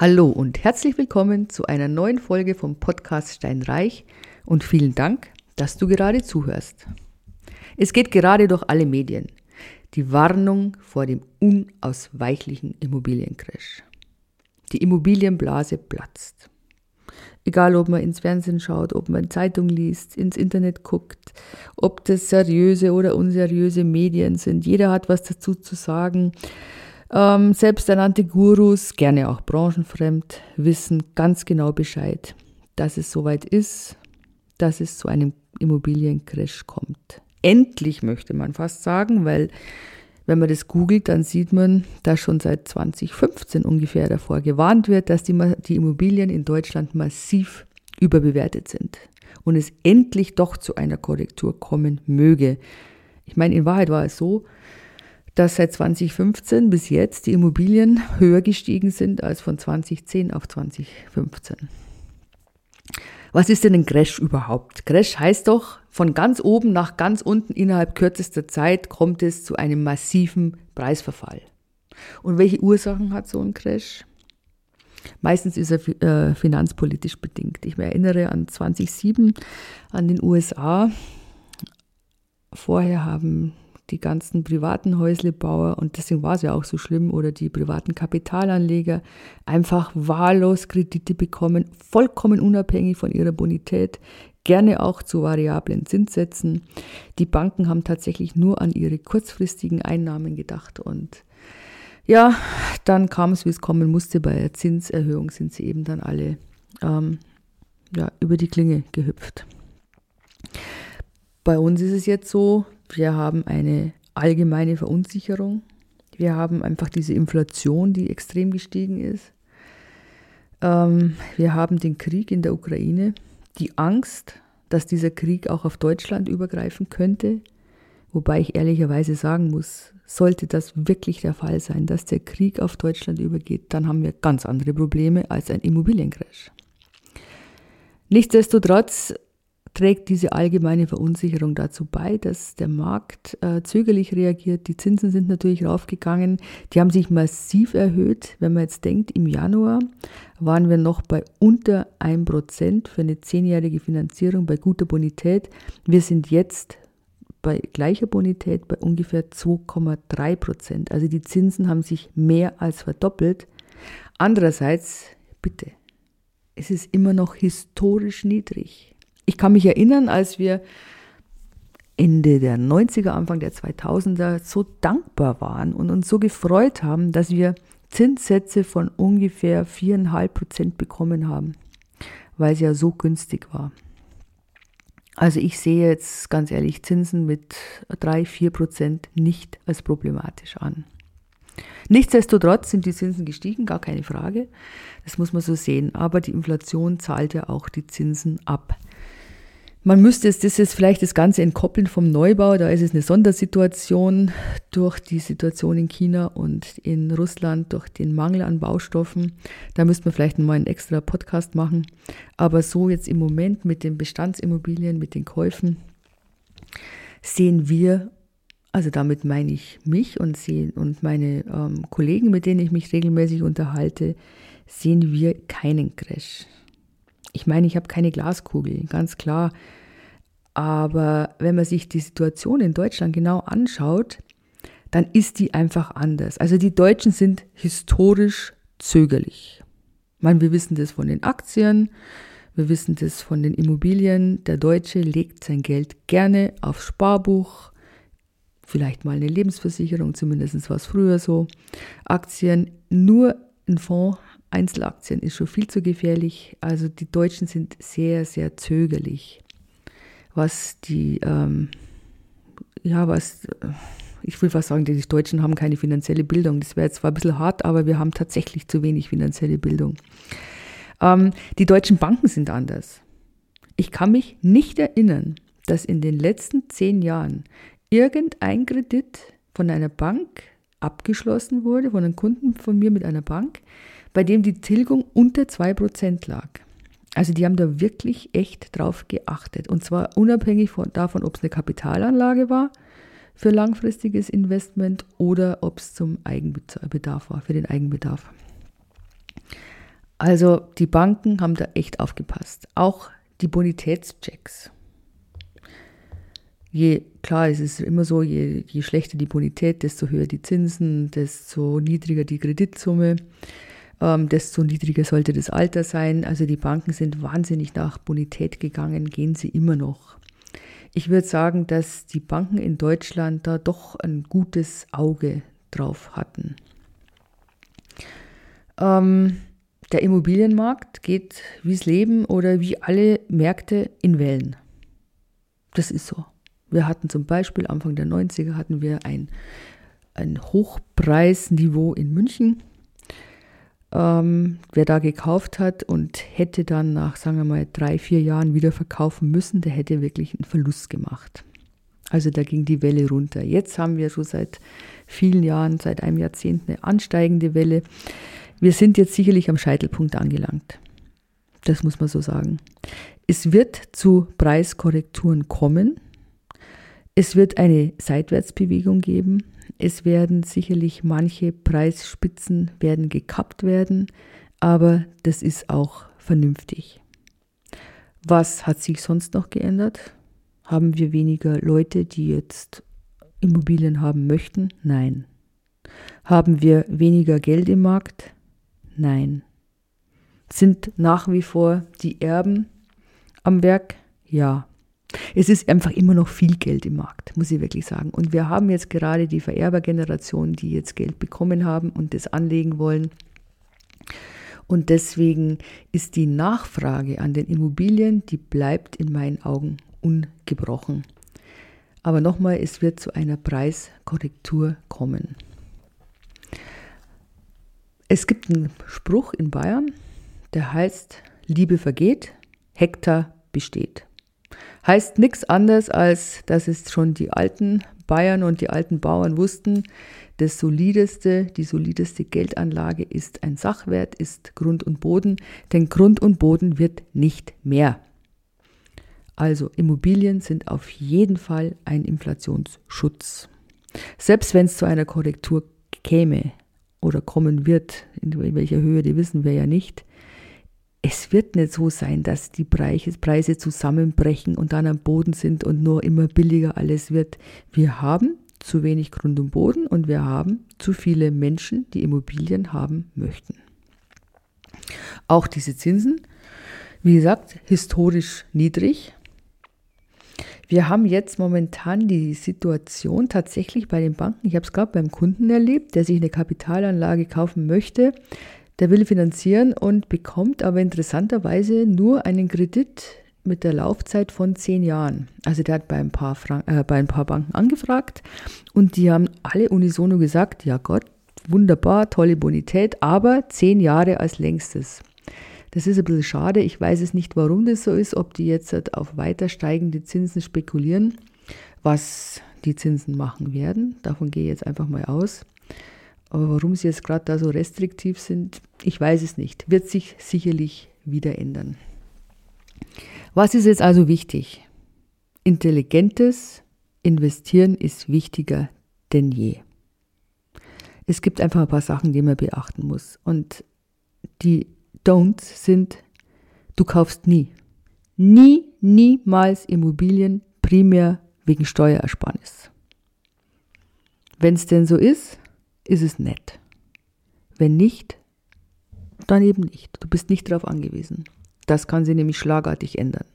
Hallo und herzlich willkommen zu einer neuen Folge vom Podcast Steinreich und vielen Dank, dass du gerade zuhörst. Es geht gerade durch alle Medien. Die Warnung vor dem unausweichlichen Immobiliencrash. Die Immobilienblase platzt. Egal, ob man ins Fernsehen schaut, ob man Zeitung liest, ins Internet guckt, ob das seriöse oder unseriöse Medien sind. Jeder hat was dazu zu sagen. Ähm, selbsternannte Gurus, gerne auch branchenfremd, wissen ganz genau Bescheid, dass es soweit ist, dass es zu einem Immobiliencrash kommt. Endlich möchte man fast sagen, weil wenn man das googelt, dann sieht man, dass schon seit 2015 ungefähr davor gewarnt wird, dass die, die Immobilien in Deutschland massiv überbewertet sind und es endlich doch zu einer Korrektur kommen möge. Ich meine, in Wahrheit war es so, dass seit 2015 bis jetzt die Immobilien höher gestiegen sind als von 2010 auf 2015. Was ist denn ein Crash überhaupt? Crash heißt doch, von ganz oben nach ganz unten innerhalb kürzester Zeit kommt es zu einem massiven Preisverfall. Und welche Ursachen hat so ein Crash? Meistens ist er äh, finanzpolitisch bedingt. Ich erinnere an 2007 an den USA. Vorher haben die ganzen privaten Häuslebauer, und deswegen war es ja auch so schlimm, oder die privaten Kapitalanleger einfach wahllos Kredite bekommen, vollkommen unabhängig von ihrer Bonität, gerne auch zu variablen Zinssätzen. Die Banken haben tatsächlich nur an ihre kurzfristigen Einnahmen gedacht und ja, dann kam es, wie es kommen musste. Bei der Zinserhöhung sind sie eben dann alle ähm, ja, über die Klinge gehüpft. Bei uns ist es jetzt so, wir haben eine allgemeine Verunsicherung. Wir haben einfach diese Inflation, die extrem gestiegen ist. Ähm, wir haben den Krieg in der Ukraine, die Angst, dass dieser Krieg auch auf Deutschland übergreifen könnte. Wobei ich ehrlicherweise sagen muss, sollte das wirklich der Fall sein, dass der Krieg auf Deutschland übergeht, dann haben wir ganz andere Probleme als ein Immobiliencrash. Nichtsdestotrotz trägt diese allgemeine Verunsicherung dazu bei, dass der Markt äh, zögerlich reagiert. Die Zinsen sind natürlich raufgegangen. Die haben sich massiv erhöht. Wenn man jetzt denkt, im Januar waren wir noch bei unter 1% für eine zehnjährige Finanzierung bei guter Bonität. Wir sind jetzt bei gleicher Bonität bei ungefähr 2,3% Also die Zinsen haben sich mehr als verdoppelt. Andererseits, bitte, es ist immer noch historisch niedrig. Ich kann mich erinnern, als wir Ende der 90er, Anfang der 2000er so dankbar waren und uns so gefreut haben, dass wir Zinssätze von ungefähr 4,5 Prozent bekommen haben, weil es ja so günstig war. Also ich sehe jetzt ganz ehrlich Zinsen mit 3, 4 Prozent nicht als problematisch an. Nichtsdestotrotz sind die Zinsen gestiegen, gar keine Frage. Das muss man so sehen. Aber die Inflation zahlt ja auch die Zinsen ab. Man müsste es, das ist vielleicht das Ganze entkoppeln vom Neubau. Da ist es eine Sondersituation durch die Situation in China und in Russland, durch den Mangel an Baustoffen. Da müsste man vielleicht mal einen extra Podcast machen. Aber so jetzt im Moment mit den Bestandsimmobilien, mit den Käufen, sehen wir, also damit meine ich mich und, sehen, und meine ähm, Kollegen, mit denen ich mich regelmäßig unterhalte, sehen wir keinen Crash. Ich meine, ich habe keine Glaskugel, ganz klar. Aber wenn man sich die Situation in Deutschland genau anschaut, dann ist die einfach anders. Also die Deutschen sind historisch zögerlich. Ich meine, wir wissen das von den Aktien, wir wissen das von den Immobilien. Der Deutsche legt sein Geld gerne aufs Sparbuch, vielleicht mal eine Lebensversicherung, zumindest war es früher so. Aktien, nur ein Fonds Einzelaktien ist schon viel zu gefährlich. Also die Deutschen sind sehr, sehr zögerlich, was die, ähm, ja, was, ich will fast sagen, die Deutschen haben keine finanzielle Bildung. Das wäre zwar ein bisschen hart, aber wir haben tatsächlich zu wenig finanzielle Bildung. Ähm, die deutschen Banken sind anders. Ich kann mich nicht erinnern, dass in den letzten zehn Jahren irgendein Kredit von einer Bank abgeschlossen wurde, von einem Kunden von mir mit einer Bank, bei dem die Tilgung unter 2% lag. Also die haben da wirklich echt drauf geachtet. Und zwar unabhängig von, davon, ob es eine Kapitalanlage war für langfristiges Investment oder ob es zum Eigenbedarf war, für den Eigenbedarf. Also die Banken haben da echt aufgepasst. Auch die Bonitätschecks. Je, klar, es ist immer so, je, je schlechter die Bonität, desto höher die Zinsen, desto niedriger die Kreditsumme, ähm, desto niedriger sollte das Alter sein. Also die Banken sind wahnsinnig nach Bonität gegangen, gehen sie immer noch. Ich würde sagen, dass die Banken in Deutschland da doch ein gutes Auge drauf hatten. Ähm, der Immobilienmarkt geht wie das Leben oder wie alle Märkte in Wellen. Das ist so. Wir hatten zum Beispiel Anfang der 90er hatten wir ein, ein Hochpreisniveau in München. Ähm, wer da gekauft hat und hätte dann nach, sagen wir mal, drei, vier Jahren wieder verkaufen müssen, der hätte wirklich einen Verlust gemacht. Also da ging die Welle runter. Jetzt haben wir so seit vielen Jahren, seit einem Jahrzehnt eine ansteigende Welle. Wir sind jetzt sicherlich am Scheitelpunkt angelangt. Das muss man so sagen. Es wird zu Preiskorrekturen kommen. Es wird eine Seitwärtsbewegung geben. Es werden sicherlich manche Preisspitzen werden gekappt werden, aber das ist auch vernünftig. Was hat sich sonst noch geändert? Haben wir weniger Leute, die jetzt Immobilien haben möchten? Nein. Haben wir weniger Geld im Markt? Nein. Sind nach wie vor die Erben am Werk? Ja. Es ist einfach immer noch viel Geld im Markt, muss ich wirklich sagen. Und wir haben jetzt gerade die Vererbergeneration, die jetzt Geld bekommen haben und das anlegen wollen. Und deswegen ist die Nachfrage an den Immobilien, die bleibt in meinen Augen ungebrochen. Aber nochmal, es wird zu einer Preiskorrektur kommen. Es gibt einen Spruch in Bayern, der heißt, Liebe vergeht, Hektar besteht. Heißt nichts anderes, als dass es schon die alten Bayern und die alten Bauern wussten, das solideste, die solideste Geldanlage ist ein Sachwert, ist Grund und Boden, denn Grund und Boden wird nicht mehr. Also Immobilien sind auf jeden Fall ein Inflationsschutz. Selbst wenn es zu einer Korrektur käme, oder kommen wird, in welcher Höhe, die wissen wir ja nicht. Es wird nicht so sein, dass die Preise zusammenbrechen und dann am Boden sind und nur immer billiger alles wird. Wir haben zu wenig Grund und Boden und wir haben zu viele Menschen, die Immobilien haben möchten. Auch diese Zinsen, wie gesagt, historisch niedrig. Wir haben jetzt momentan die Situation tatsächlich bei den Banken, ich habe es gerade beim Kunden erlebt, der sich eine Kapitalanlage kaufen möchte, der will finanzieren und bekommt aber interessanterweise nur einen Kredit mit der Laufzeit von zehn Jahren. Also der hat bei ein paar, Frank äh, bei ein paar Banken angefragt und die haben alle unisono gesagt, ja Gott, wunderbar, tolle Bonität, aber zehn Jahre als längstes. Das ist ein bisschen schade. Ich weiß es nicht, warum das so ist, ob die jetzt halt auf weiter steigende Zinsen spekulieren, was die Zinsen machen werden. Davon gehe ich jetzt einfach mal aus. Aber warum sie jetzt gerade da so restriktiv sind, ich weiß es nicht. Wird sich sicherlich wieder ändern. Was ist jetzt also wichtig? Intelligentes Investieren ist wichtiger denn je. Es gibt einfach ein paar Sachen, die man beachten muss. Und die Don'ts sind, du kaufst nie. Nie, niemals Immobilien primär wegen Steuerersparnis. Wenn es denn so ist, ist es nett. Wenn nicht, dann eben nicht. Du bist nicht darauf angewiesen. Das kann sich nämlich schlagartig ändern.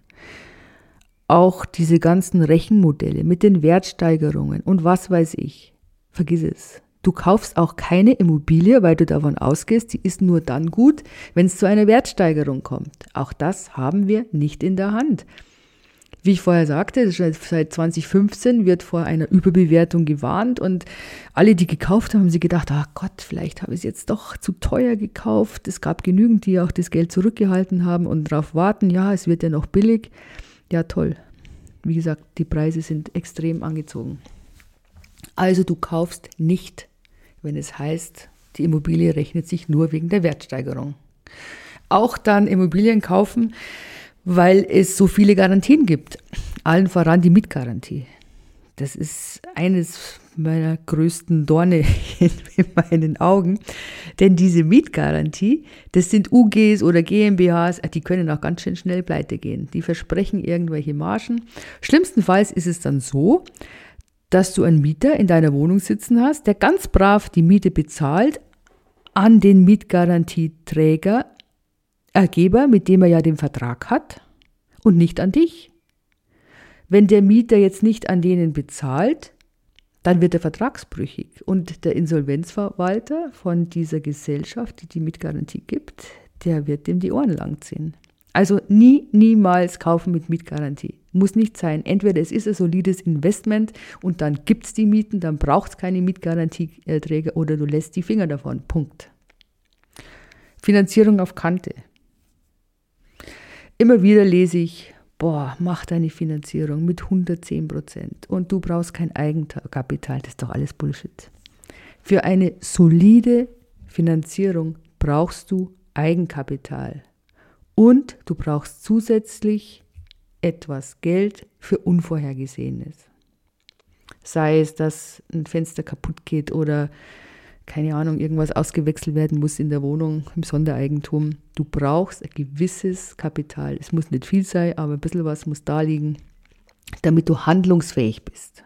Auch diese ganzen Rechenmodelle mit den Wertsteigerungen und was weiß ich, vergiss es. Du kaufst auch keine Immobilie, weil du davon ausgehst, sie ist nur dann gut, wenn es zu einer Wertsteigerung kommt. Auch das haben wir nicht in der Hand. Wie ich vorher sagte, seit 2015 wird vor einer Überbewertung gewarnt und alle, die gekauft haben, haben sie gedacht, ach Gott, vielleicht habe ich es jetzt doch zu teuer gekauft. Es gab genügend, die auch das Geld zurückgehalten haben und darauf warten, ja, es wird ja noch billig. Ja, toll. Wie gesagt, die Preise sind extrem angezogen. Also du kaufst nicht wenn es heißt, die Immobilie rechnet sich nur wegen der Wertsteigerung. Auch dann Immobilien kaufen, weil es so viele Garantien gibt. Allen voran die Mietgarantie. Das ist eines meiner größten Dorne in meinen Augen. Denn diese Mietgarantie, das sind UGs oder GmbHs, die können auch ganz schön schnell pleite gehen. Die versprechen irgendwelche Margen. Schlimmstenfalls ist es dann so, dass du einen Mieter in deiner Wohnung sitzen hast, der ganz brav die Miete bezahlt an den Mietgarantieträger, Ergeber, mit dem er ja den Vertrag hat und nicht an dich. Wenn der Mieter jetzt nicht an denen bezahlt, dann wird er vertragsbrüchig und der Insolvenzverwalter von dieser Gesellschaft, die die Mietgarantie gibt, der wird dem die Ohren langziehen. Also nie, niemals kaufen mit Mietgarantie. Muss nicht sein. Entweder es ist ein solides Investment und dann gibt es die Mieten, dann braucht es keine Mietgarantieträger oder du lässt die Finger davon. Punkt. Finanzierung auf Kante. Immer wieder lese ich, boah, mach deine Finanzierung mit 110 Prozent und du brauchst kein Eigenkapital. Das ist doch alles Bullshit. Für eine solide Finanzierung brauchst du Eigenkapital. Und du brauchst zusätzlich etwas Geld für Unvorhergesehenes. Sei es, dass ein Fenster kaputt geht oder keine Ahnung, irgendwas ausgewechselt werden muss in der Wohnung, im Sondereigentum. Du brauchst ein gewisses Kapital. Es muss nicht viel sein, aber ein bisschen was muss da liegen, damit du handlungsfähig bist.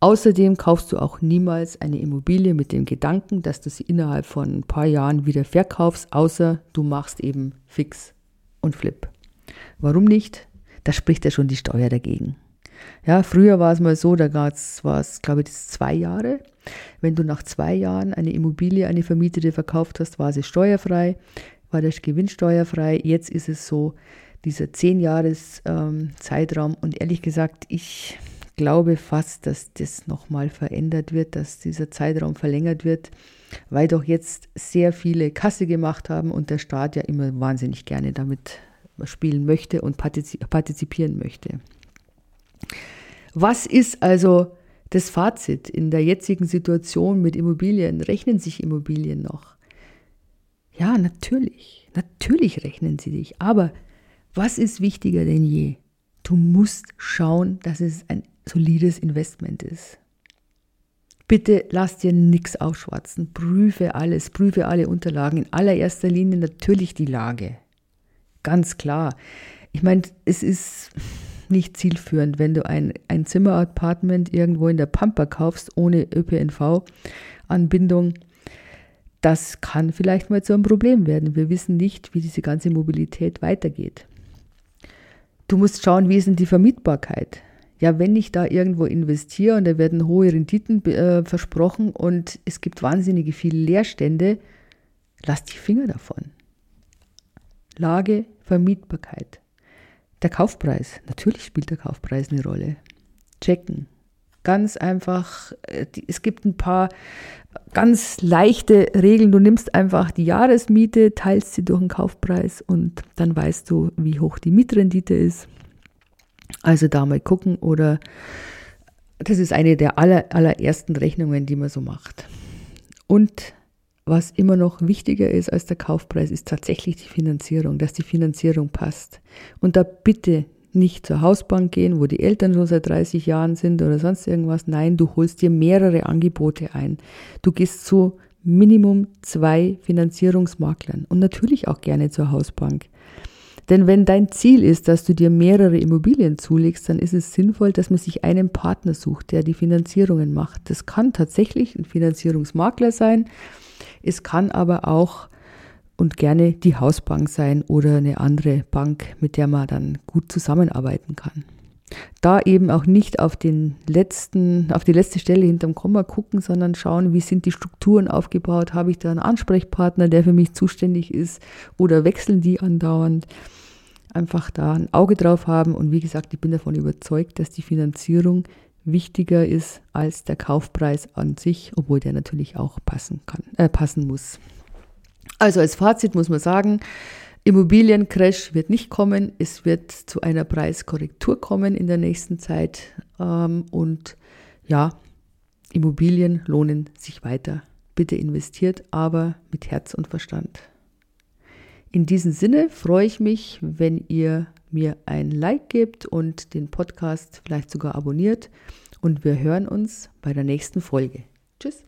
Außerdem kaufst du auch niemals eine Immobilie mit dem Gedanken, dass du sie innerhalb von ein paar Jahren wieder verkaufst, außer du machst eben fix und flip. Warum nicht? Da spricht ja schon die Steuer dagegen. Ja, früher war es mal so, da war es, glaube ich, zwei Jahre. Wenn du nach zwei Jahren eine Immobilie, eine vermietete verkauft hast, war sie steuerfrei, war der Gewinn steuerfrei. Jetzt ist es so, dieser zehn Jahres ähm, Zeitraum. Und ehrlich gesagt, ich glaube fast, dass das nochmal verändert wird, dass dieser Zeitraum verlängert wird, weil doch jetzt sehr viele Kasse gemacht haben und der Staat ja immer wahnsinnig gerne damit spielen möchte und partizipieren möchte. Was ist also das Fazit in der jetzigen Situation mit Immobilien? Rechnen sich Immobilien noch? Ja, natürlich. Natürlich rechnen sie dich. Aber was ist wichtiger denn je? Du musst schauen, dass es ein solides Investment ist. Bitte lass dir nichts ausschwatzen. Prüfe alles, prüfe alle Unterlagen. In allererster Linie natürlich die Lage. Ganz klar. Ich meine, es ist nicht zielführend, wenn du ein, ein Zimmerapartment irgendwo in der Pampa kaufst, ohne ÖPNV-Anbindung. Das kann vielleicht mal zu einem Problem werden. Wir wissen nicht, wie diese ganze Mobilität weitergeht. Du musst schauen, wie ist denn die Vermietbarkeit? ja, wenn ich da irgendwo investiere und da werden hohe Renditen äh, versprochen und es gibt wahnsinnige viele Leerstände, lass die Finger davon. Lage, Vermietbarkeit. Der Kaufpreis, natürlich spielt der Kaufpreis eine Rolle. Checken. Ganz einfach, äh, es gibt ein paar ganz leichte Regeln. Du nimmst einfach die Jahresmiete, teilst sie durch den Kaufpreis und dann weißt du, wie hoch die Mietrendite ist. Also da mal gucken oder das ist eine der aller, allerersten Rechnungen, die man so macht. Und was immer noch wichtiger ist als der Kaufpreis, ist tatsächlich die Finanzierung, dass die Finanzierung passt. Und da bitte nicht zur Hausbank gehen, wo die Eltern schon seit 30 Jahren sind oder sonst irgendwas. Nein, du holst dir mehrere Angebote ein. Du gehst zu Minimum zwei Finanzierungsmaklern und natürlich auch gerne zur Hausbank. Denn wenn dein Ziel ist, dass du dir mehrere Immobilien zulegst, dann ist es sinnvoll, dass man sich einen Partner sucht, der die Finanzierungen macht. Das kann tatsächlich ein Finanzierungsmakler sein. Es kann aber auch und gerne die Hausbank sein oder eine andere Bank, mit der man dann gut zusammenarbeiten kann. Da eben auch nicht auf den letzten, auf die letzte Stelle hinterm Komma gucken, sondern schauen, wie sind die Strukturen aufgebaut? Habe ich da einen Ansprechpartner, der für mich zuständig ist oder wechseln die andauernd? einfach da ein Auge drauf haben. Und wie gesagt, ich bin davon überzeugt, dass die Finanzierung wichtiger ist als der Kaufpreis an sich, obwohl der natürlich auch passen kann, äh, passen muss. Also als Fazit muss man sagen, Immobiliencrash wird nicht kommen. Es wird zu einer Preiskorrektur kommen in der nächsten Zeit. Ähm, und ja, Immobilien lohnen sich weiter. Bitte investiert, aber mit Herz und Verstand. In diesem Sinne freue ich mich, wenn ihr mir ein Like gebt und den Podcast vielleicht sogar abonniert und wir hören uns bei der nächsten Folge. Tschüss.